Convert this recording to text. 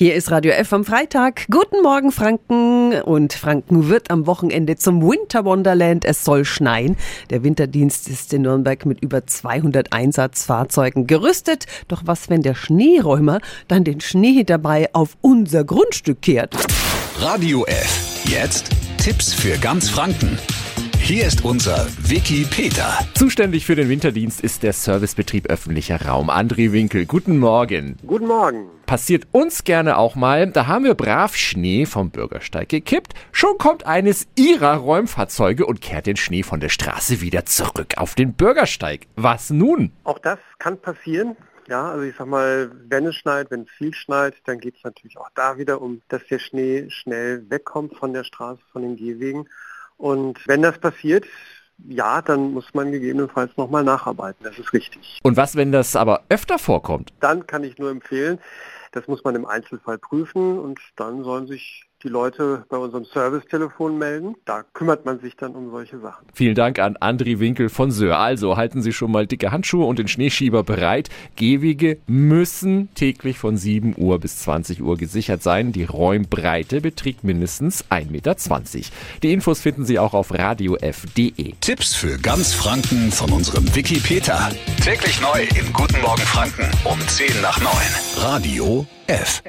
Hier ist Radio F am Freitag. Guten Morgen, Franken. Und Franken wird am Wochenende zum Winter Wonderland. Es soll schneien. Der Winterdienst ist in Nürnberg mit über 200 Einsatzfahrzeugen gerüstet. Doch was, wenn der Schneeräumer dann den Schnee dabei auf unser Grundstück kehrt? Radio F. Jetzt Tipps für ganz Franken. Hier ist unser Wiki Peter. Zuständig für den Winterdienst ist der Servicebetrieb öffentlicher Raum. André Winkel, guten Morgen. Guten Morgen. Passiert uns gerne auch mal. Da haben wir brav Schnee vom Bürgersteig gekippt. Schon kommt eines ihrer Räumfahrzeuge und kehrt den Schnee von der Straße wieder zurück auf den Bürgersteig. Was nun? Auch das kann passieren. Ja, also ich sag mal, wenn es schneit, wenn es viel schneit, dann geht es natürlich auch da wieder um, dass der Schnee schnell wegkommt von der Straße, von den Gehwegen. Und wenn das passiert, ja, dann muss man gegebenenfalls nochmal nacharbeiten. Das ist richtig. Und was, wenn das aber öfter vorkommt? Dann kann ich nur empfehlen, das muss man im Einzelfall prüfen und dann sollen sich die Leute bei unserem Servicetelefon melden. Da kümmert man sich dann um solche Sachen. Vielen Dank an Andri Winkel von Söhr. Also halten Sie schon mal dicke Handschuhe und den Schneeschieber bereit. Gehwege müssen täglich von 7 Uhr bis 20 Uhr gesichert sein. Die Räumbreite beträgt mindestens 1,20 Meter. Die Infos finden Sie auch auf radiof.de. Tipps für ganz Franken von unserem Wiki Peter. Täglich neu in Guten Morgen Franken um 10 nach 9. Radio F.